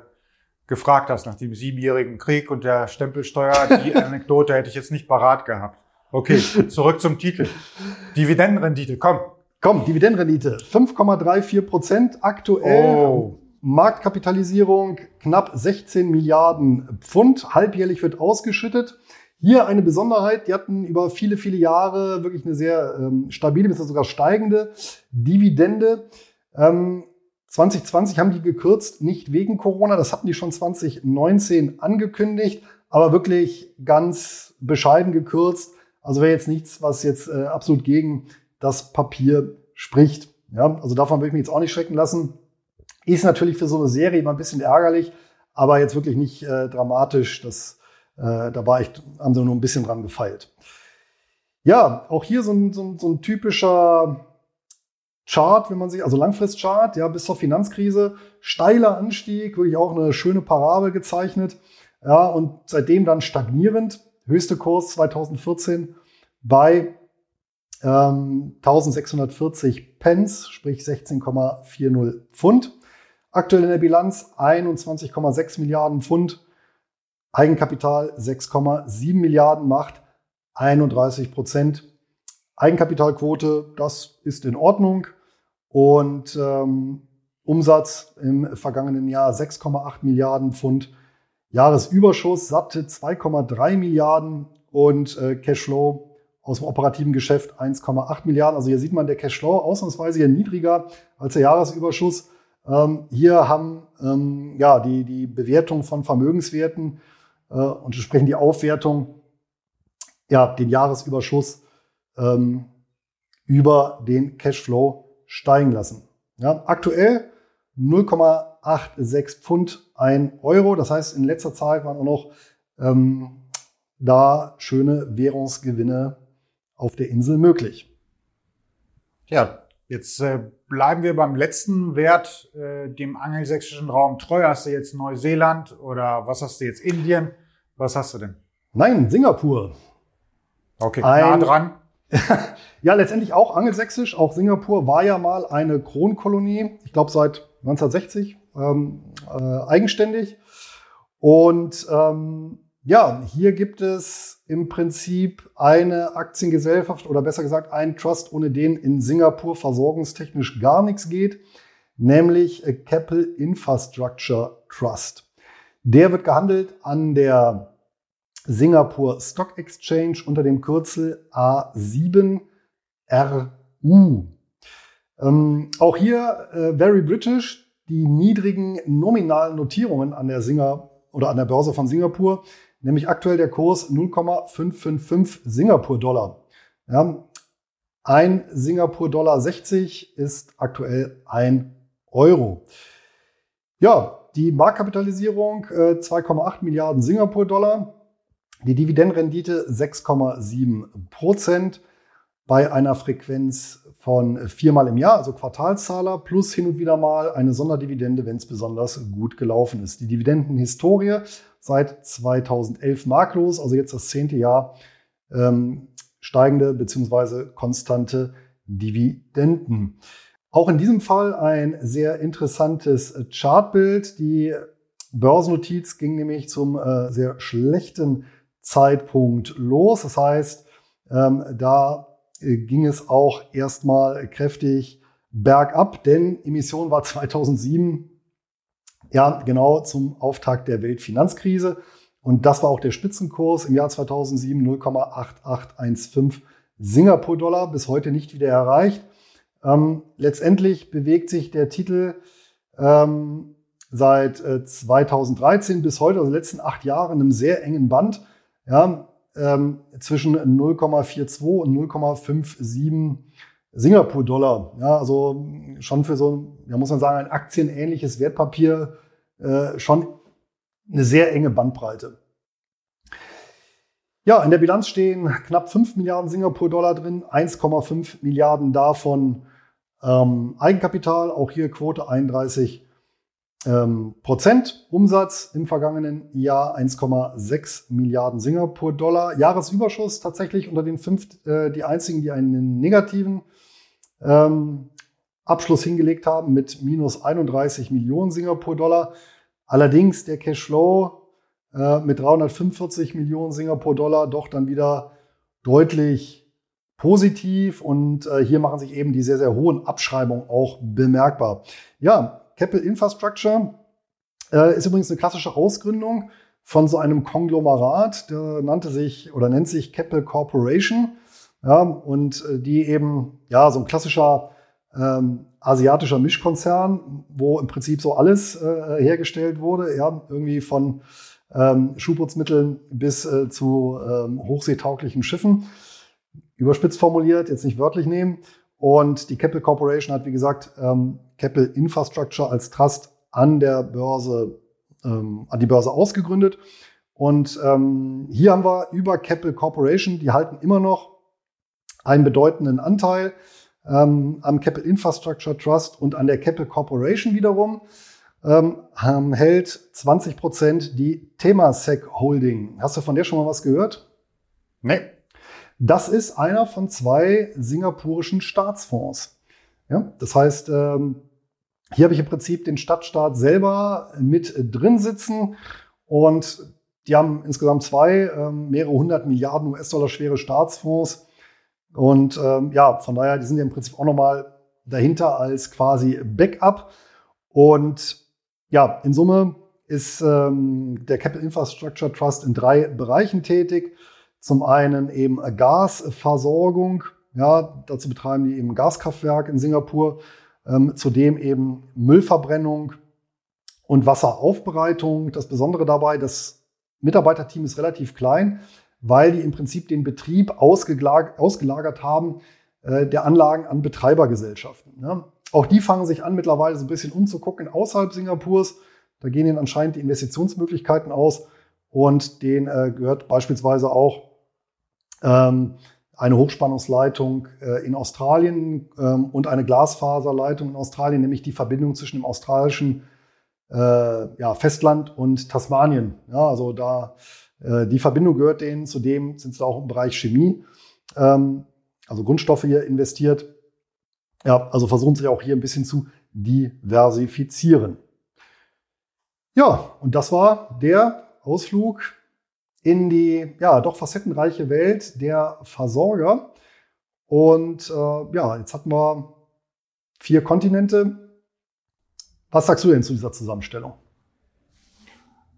gefragt hast, nach dem siebenjährigen Krieg und der Stempelsteuer. Die Anekdote hätte ich jetzt nicht parat gehabt. Okay, zurück zum Titel. Dividendenrendite, komm. Komm, Dividendenrendite. 5,34 Prozent aktuell. Oh. Marktkapitalisierung knapp 16 Milliarden Pfund. Halbjährlich wird ausgeschüttet. Hier eine Besonderheit, die hatten über viele, viele Jahre wirklich eine sehr ähm, stabile, bis sogar steigende Dividende. Ähm, 2020 haben die gekürzt, nicht wegen Corona, das hatten die schon 2019 angekündigt, aber wirklich ganz bescheiden gekürzt. Also wäre jetzt nichts, was jetzt äh, absolut gegen das Papier spricht. Ja, also davon würde ich mich jetzt auch nicht schrecken lassen. Ist natürlich für so eine Serie immer ein bisschen ärgerlich, aber jetzt wirklich nicht äh, dramatisch. Das, äh, da war ich, haben sie nur ein bisschen dran gefeilt. Ja, auch hier so ein, so ein, so ein typischer Chart, wenn man sich, also Langfristchart, ja, bis zur Finanzkrise, steiler Anstieg, wirklich auch eine schöne Parabel gezeichnet. Ja, und seitdem dann stagnierend. höchste Kurs 2014 bei ähm, 1640 Pence, sprich 16,40 Pfund. Aktuell in der Bilanz 21,6 Milliarden Pfund. Eigenkapital 6,7 Milliarden macht 31 Prozent. Eigenkapitalquote, das ist in Ordnung. Und ähm, Umsatz im vergangenen Jahr 6,8 Milliarden Pfund. Jahresüberschuss satte 2,3 Milliarden und äh, Cashflow aus dem operativen Geschäft 1,8 Milliarden. Also hier sieht man der Cashflow ausnahmsweise hier niedriger als der Jahresüberschuss. Ähm, hier haben ähm, ja, die, die Bewertung von Vermögenswerten äh, und entsprechend die Aufwertung ja, den Jahresüberschuss ähm, über den Cashflow steigen lassen. Ja, aktuell 0,86 Pfund ein Euro. Das heißt, in letzter Zeit waren auch noch ähm, da schöne Währungsgewinne auf der Insel möglich. Ja, jetzt äh, bleiben wir beim letzten Wert, äh, dem angelsächsischen Raum treu. Hast du jetzt Neuseeland oder was hast du jetzt Indien? Was hast du denn? Nein, Singapur. Okay, Ein, nah dran. ja, letztendlich auch angelsächsisch. Auch Singapur war ja mal eine Kronkolonie. Ich glaube seit 1960 ähm, äh, eigenständig. Und ähm, ja, hier gibt es im Prinzip eine Aktiengesellschaft oder besser gesagt einen Trust, ohne den in Singapur versorgungstechnisch gar nichts geht, nämlich Keppel Infrastructure Trust. Der wird gehandelt an der Singapur Stock Exchange unter dem Kürzel A7RU. Ähm, auch hier äh, very British, die niedrigen nominalen Notierungen an der Singer oder an der Börse von Singapur, nämlich aktuell der Kurs 0,555 Singapur-Dollar. Ja, ein Singapur-Dollar 60 ist aktuell ein Euro. Ja, die Marktkapitalisierung äh, 2,8 Milliarden Singapur-Dollar. Die Dividendenrendite 6,7 Prozent bei einer Frequenz von viermal im Jahr, also Quartalszahler, plus hin und wieder mal eine Sonderdividende, wenn es besonders gut gelaufen ist. Die Dividendenhistorie seit 2011 marklos, also jetzt das zehnte Jahr ähm, steigende bzw. konstante Dividenden. Auch in diesem Fall ein sehr interessantes Chartbild. Die Börsennotiz ging nämlich zum äh, sehr schlechten Zeitpunkt los. Das heißt, ähm, da äh, ging es auch erstmal kräftig bergab, denn Emission war 2007 ja genau zum Auftakt der Weltfinanzkrise und das war auch der Spitzenkurs im Jahr 2007 0,8815 Singapur-Dollar, bis heute nicht wieder erreicht. Ähm, letztendlich bewegt sich der Titel ähm, seit äh, 2013 bis heute, also letzten acht Jahre, in einem sehr engen Band. Ja, ähm, zwischen 0,42 und 0,57 Singapur-Dollar. Ja, also schon für so, ja, muss man sagen, ein aktienähnliches Wertpapier äh, schon eine sehr enge Bandbreite. Ja, in der Bilanz stehen knapp 5 Milliarden Singapur-Dollar drin, 1,5 Milliarden davon ähm, Eigenkapital, auch hier Quote 31 ähm, Prozent Umsatz im vergangenen Jahr 1,6 Milliarden Singapur-Dollar. Jahresüberschuss tatsächlich unter den fünf äh, die einzigen, die einen negativen ähm, Abschluss hingelegt haben mit minus 31 Millionen Singapur-Dollar. Allerdings der Cashflow äh, mit 345 Millionen Singapur-Dollar doch dann wieder deutlich positiv und äh, hier machen sich eben die sehr, sehr hohen Abschreibungen auch bemerkbar. Ja, Keppel Infrastructure äh, ist übrigens eine klassische Ausgründung von so einem Konglomerat, der nannte sich oder nennt sich Keppel Corporation. Ja, und äh, die eben, ja, so ein klassischer ähm, asiatischer Mischkonzern, wo im Prinzip so alles äh, hergestellt wurde, ja, irgendwie von ähm, Schuhputzmitteln bis äh, zu ähm, hochseetauglichen Schiffen. Überspitzt formuliert, jetzt nicht wörtlich nehmen. Und die Keppel Corporation hat, wie gesagt, ähm, Keppel Infrastructure als Trust an der Börse, ähm, an die Börse ausgegründet. Und ähm, hier haben wir über Keppel Corporation, die halten immer noch einen bedeutenden Anteil ähm, am Keppel Infrastructure Trust und an der Keppel Corporation wiederum ähm, hält 20 Prozent die Temasek Holding. Hast du von der schon mal was gehört? Nee. Das ist einer von zwei singapurischen Staatsfonds. Ja, das heißt, ähm, hier habe ich im Prinzip den Stadtstaat selber mit drin sitzen und die haben insgesamt zwei, ähm, mehrere hundert Milliarden US-Dollar schwere Staatsfonds. Und ähm, ja, von daher, die sind ja im Prinzip auch nochmal dahinter als quasi Backup. Und ja, in Summe ist ähm, der Capital Infrastructure Trust in drei Bereichen tätig. Zum einen eben Gasversorgung. Ja, dazu betreiben die eben Gaskraftwerk in Singapur. Ähm, zudem eben Müllverbrennung und Wasseraufbereitung. Das Besondere dabei, das Mitarbeiterteam ist relativ klein, weil die im Prinzip den Betrieb ausgelagert, haben äh, der Anlagen an Betreibergesellschaften. Ja. Auch die fangen sich an, mittlerweile so ein bisschen umzugucken außerhalb Singapurs. Da gehen ihnen anscheinend die Investitionsmöglichkeiten aus. Und denen äh, gehört beispielsweise auch ähm, eine Hochspannungsleitung äh, in Australien ähm, und eine Glasfaserleitung in Australien, nämlich die Verbindung zwischen dem australischen äh, Festland und Tasmanien. Ja, also da äh, die Verbindung gehört denen, zudem sind sie auch im Bereich Chemie, ähm, also Grundstoffe hier investiert. Ja, also versuchen sich auch hier ein bisschen zu diversifizieren. Ja, und das war der Ausflug in die ja doch facettenreiche Welt der Versorger. Und äh, ja, jetzt hatten wir vier Kontinente. Was sagst du denn zu dieser Zusammenstellung?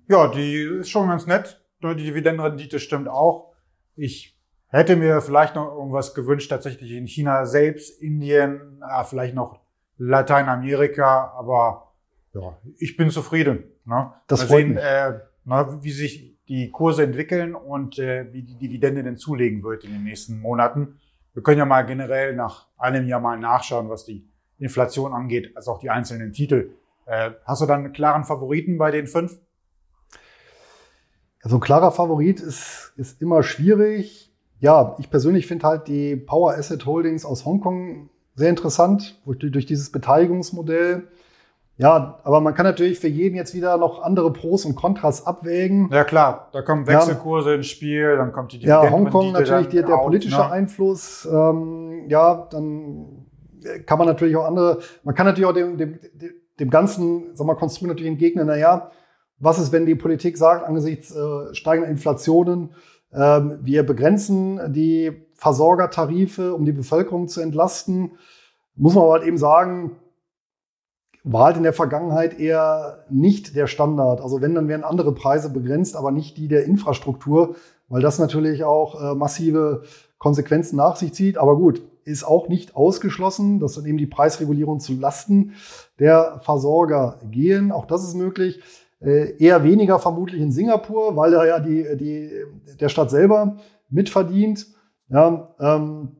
Ja, die ist schon ganz nett. Die Dividendenrendite stimmt auch. Ich hätte mir vielleicht noch irgendwas gewünscht, tatsächlich in China selbst, Indien, ja, vielleicht noch Lateinamerika, aber ja, ich bin zufrieden. Ne? Das Mal freut sehen, mich. Äh, ne, wie sich die Kurse entwickeln und äh, wie die Dividende denn zulegen wird in den nächsten Monaten. Wir können ja mal generell nach einem Jahr mal nachschauen, was die Inflation angeht, als auch die einzelnen Titel. Äh, hast du dann einen klaren Favoriten bei den fünf? Also ein klarer Favorit ist, ist immer schwierig. Ja, ich persönlich finde halt die Power Asset Holdings aus Hongkong sehr interessant, durch dieses Beteiligungsmodell. Ja, aber man kann natürlich für jeden jetzt wieder noch andere Pros und Kontras abwägen. Ja klar, da kommen Wechselkurse ja. ins Spiel, dann kommt die Ja, Hongkong natürlich der, der politische ne? Einfluss. Ähm, ja, dann kann man natürlich auch andere, man kann natürlich auch dem, dem, dem ganzen, sag mal, Konstrukt natürlich entgegnen, naja, was ist, wenn die Politik sagt, angesichts äh, steigender Inflationen, äh, wir begrenzen die Versorgertarife, um die Bevölkerung zu entlasten, muss man aber halt eben sagen, war halt in der Vergangenheit eher nicht der Standard. Also wenn, dann wären andere Preise begrenzt, aber nicht die der Infrastruktur, weil das natürlich auch äh, massive Konsequenzen nach sich zieht. Aber gut, ist auch nicht ausgeschlossen, dass dann eben die Preisregulierung zu Lasten der Versorger gehen. Auch das ist möglich. Äh, eher weniger vermutlich in Singapur, weil da ja die, die, der Staat selber mitverdient. Ja, ähm,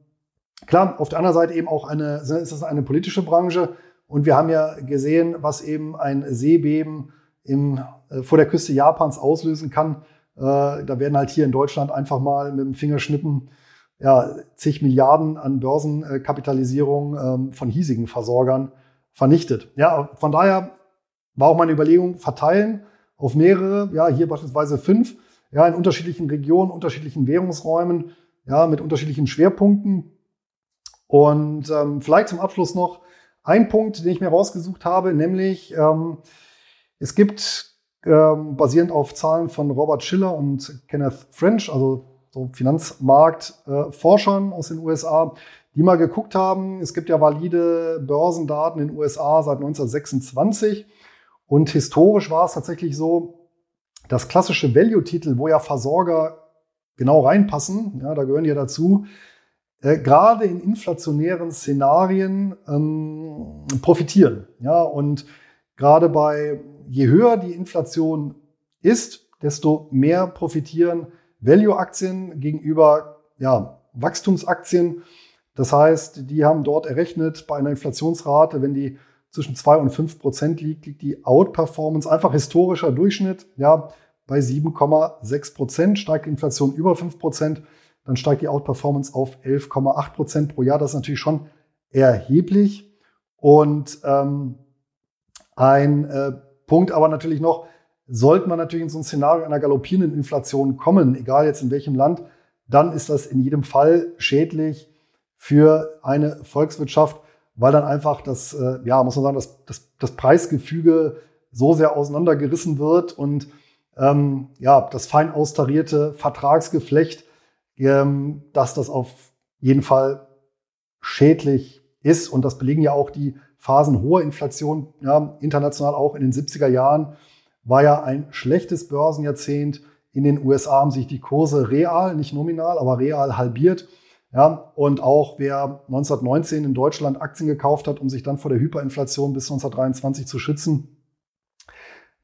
klar, auf der anderen Seite eben auch eine, ist das eine politische Branche. Und wir haben ja gesehen, was eben ein Seebeben im, äh, vor der Küste Japans auslösen kann. Äh, da werden halt hier in Deutschland einfach mal mit dem Fingerschnippen ja, zig Milliarden an Börsenkapitalisierung ähm, von hiesigen Versorgern vernichtet. Ja, von daher war auch meine Überlegung, verteilen auf mehrere, ja, hier beispielsweise fünf, ja, in unterschiedlichen Regionen, unterschiedlichen Währungsräumen, ja, mit unterschiedlichen Schwerpunkten. Und ähm, vielleicht zum Abschluss noch, ein Punkt, den ich mir rausgesucht habe, nämlich ähm, es gibt ähm, basierend auf Zahlen von Robert Schiller und Kenneth French, also so Finanzmarktforschern äh, aus den USA, die mal geguckt haben. Es gibt ja valide Börsendaten in den USA seit 1926 und historisch war es tatsächlich so, dass klassische Value-Titel, wo ja Versorger genau reinpassen, ja, da gehören ja dazu, äh, gerade in inflationären Szenarien ähm, profitieren. Ja, und gerade bei, je höher die Inflation ist, desto mehr profitieren Value-Aktien gegenüber ja, Wachstumsaktien. Das heißt, die haben dort errechnet, bei einer Inflationsrate, wenn die zwischen zwei und fünf Prozent liegt, liegt die Outperformance, einfach historischer Durchschnitt, ja, bei 7,6 Prozent, steigt die Inflation über fünf Prozent, dann steigt die Outperformance auf 11,8 Prozent pro Jahr. Das ist natürlich schon erheblich. Und ähm, ein äh, Punkt aber natürlich noch, sollte man natürlich in so ein Szenario einer galoppierenden Inflation kommen, egal jetzt in welchem Land, dann ist das in jedem Fall schädlich für eine Volkswirtschaft, weil dann einfach das, äh, ja, muss man sagen, das, das, das Preisgefüge so sehr auseinandergerissen wird und ähm, ja, das fein austarierte Vertragsgeflecht, dass das auf jeden Fall schädlich ist. Und das belegen ja auch die Phasen hoher Inflation, ja, international auch in den 70er Jahren, war ja ein schlechtes Börsenjahrzehnt. In den USA haben sich die Kurse real, nicht nominal, aber real halbiert. Ja, und auch wer 1919 in Deutschland Aktien gekauft hat, um sich dann vor der Hyperinflation bis 1923 zu schützen,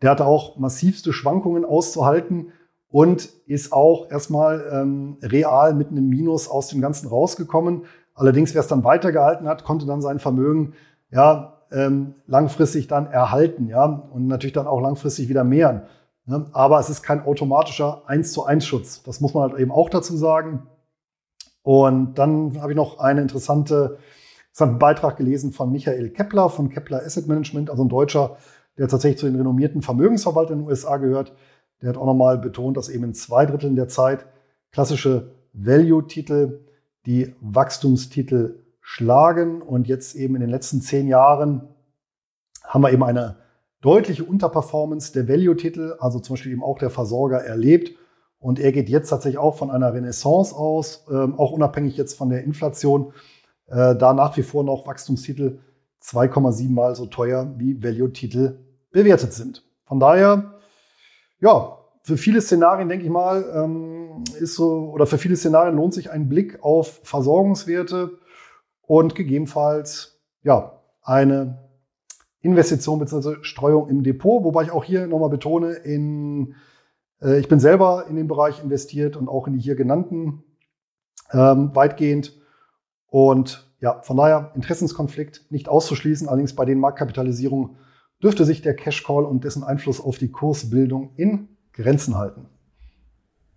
der hatte auch massivste Schwankungen auszuhalten und ist auch erstmal ähm, real mit einem Minus aus dem Ganzen rausgekommen. Allerdings, wer es dann weitergehalten hat, konnte dann sein Vermögen ja ähm, langfristig dann erhalten, ja, und natürlich dann auch langfristig wieder mehren. Ne? Aber es ist kein automatischer 1 zu 1 Schutz. Das muss man halt eben auch dazu sagen. Und dann habe ich noch einen interessante, interessanten Beitrag gelesen von Michael Kepler von Kepler Asset Management, also ein Deutscher, der tatsächlich zu den renommierten Vermögensverwaltern in den USA gehört. Der hat auch nochmal betont, dass eben in zwei Dritteln der Zeit klassische Value-Titel die Wachstumstitel schlagen. Und jetzt eben in den letzten zehn Jahren haben wir eben eine deutliche Unterperformance der Value-Titel, also zum Beispiel eben auch der Versorger erlebt. Und er geht jetzt tatsächlich auch von einer Renaissance aus, ähm, auch unabhängig jetzt von der Inflation, äh, da nach wie vor noch Wachstumstitel 2,7 mal so teuer wie Value-Titel bewertet sind. Von daher, ja, für viele Szenarien, denke ich mal, ähm, ist so, oder für viele Szenarien lohnt sich ein Blick auf Versorgungswerte und gegebenenfalls, ja, eine Investition bzw. Streuung im Depot, wobei ich auch hier nochmal betone, in, äh, ich bin selber in den Bereich investiert und auch in die hier genannten ähm, weitgehend. Und ja, von daher Interessenskonflikt nicht auszuschließen, allerdings bei den Marktkapitalisierungen dürfte sich der Cash Call und dessen Einfluss auf die Kursbildung in Grenzen halten.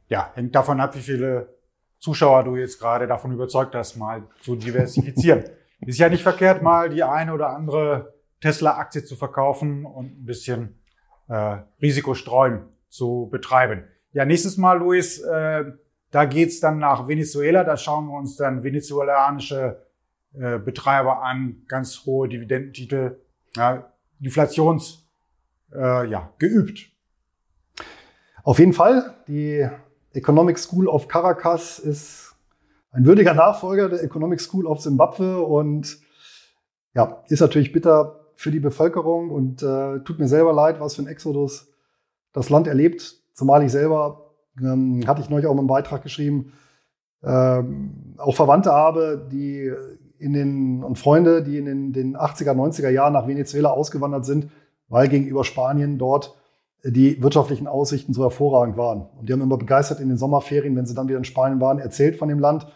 Ja, hängt davon ab, wie viele Zuschauer du jetzt gerade davon überzeugt hast, mal zu diversifizieren. Ist ja nicht verkehrt, mal die eine oder andere Tesla-Aktie zu verkaufen und ein bisschen äh, Risikostreuen zu betreiben. Ja, nächstes Mal, Luis, äh, da geht's dann nach Venezuela. Da schauen wir uns dann venezuelanische äh, Betreiber an, ganz hohe Dividendentitel. Ja, Inflations äh, ja, geübt. Auf jeden Fall. Die Economic School of Caracas ist ein würdiger Nachfolger der Economic School of Zimbabwe und ja, ist natürlich bitter für die Bevölkerung und äh, tut mir selber leid, was für ein Exodus das Land erlebt. Zumal ich selber, ähm, hatte ich neulich auch mal einen Beitrag geschrieben, ähm, auch Verwandte habe, die in den, und Freunde, die in den, den 80er, 90er Jahren nach Venezuela ausgewandert sind, weil gegenüber Spanien dort die wirtschaftlichen Aussichten so hervorragend waren. Und die haben immer begeistert in den Sommerferien, wenn sie dann wieder in Spanien waren, erzählt von dem Land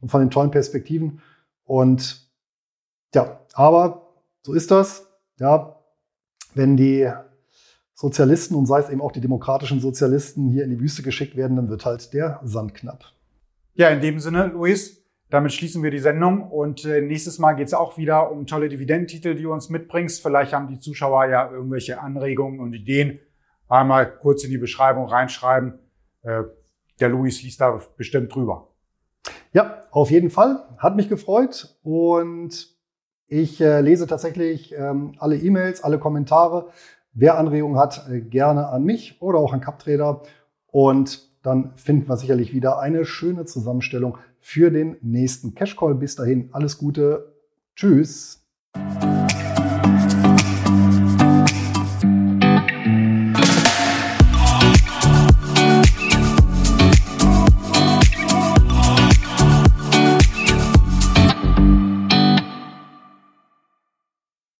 und von den tollen Perspektiven. Und ja, aber so ist das. Ja, wenn die Sozialisten und sei es eben auch die demokratischen Sozialisten hier in die Wüste geschickt werden, dann wird halt der Sand knapp. Ja, in dem Sinne, Luis, damit schließen wir die Sendung und äh, nächstes Mal geht es auch wieder um tolle Dividendentitel, die du uns mitbringst. Vielleicht haben die Zuschauer ja irgendwelche Anregungen und Ideen. Einmal kurz in die Beschreibung reinschreiben. Äh, der Luis liest da bestimmt drüber. Ja, auf jeden Fall. Hat mich gefreut und ich äh, lese tatsächlich ähm, alle E-Mails, alle Kommentare. Wer Anregungen hat, gerne an mich oder auch an CapTrader. Und dann finden wir sicherlich wieder eine schöne Zusammenstellung für den nächsten Cash Call. Bis dahin alles Gute. Tschüss.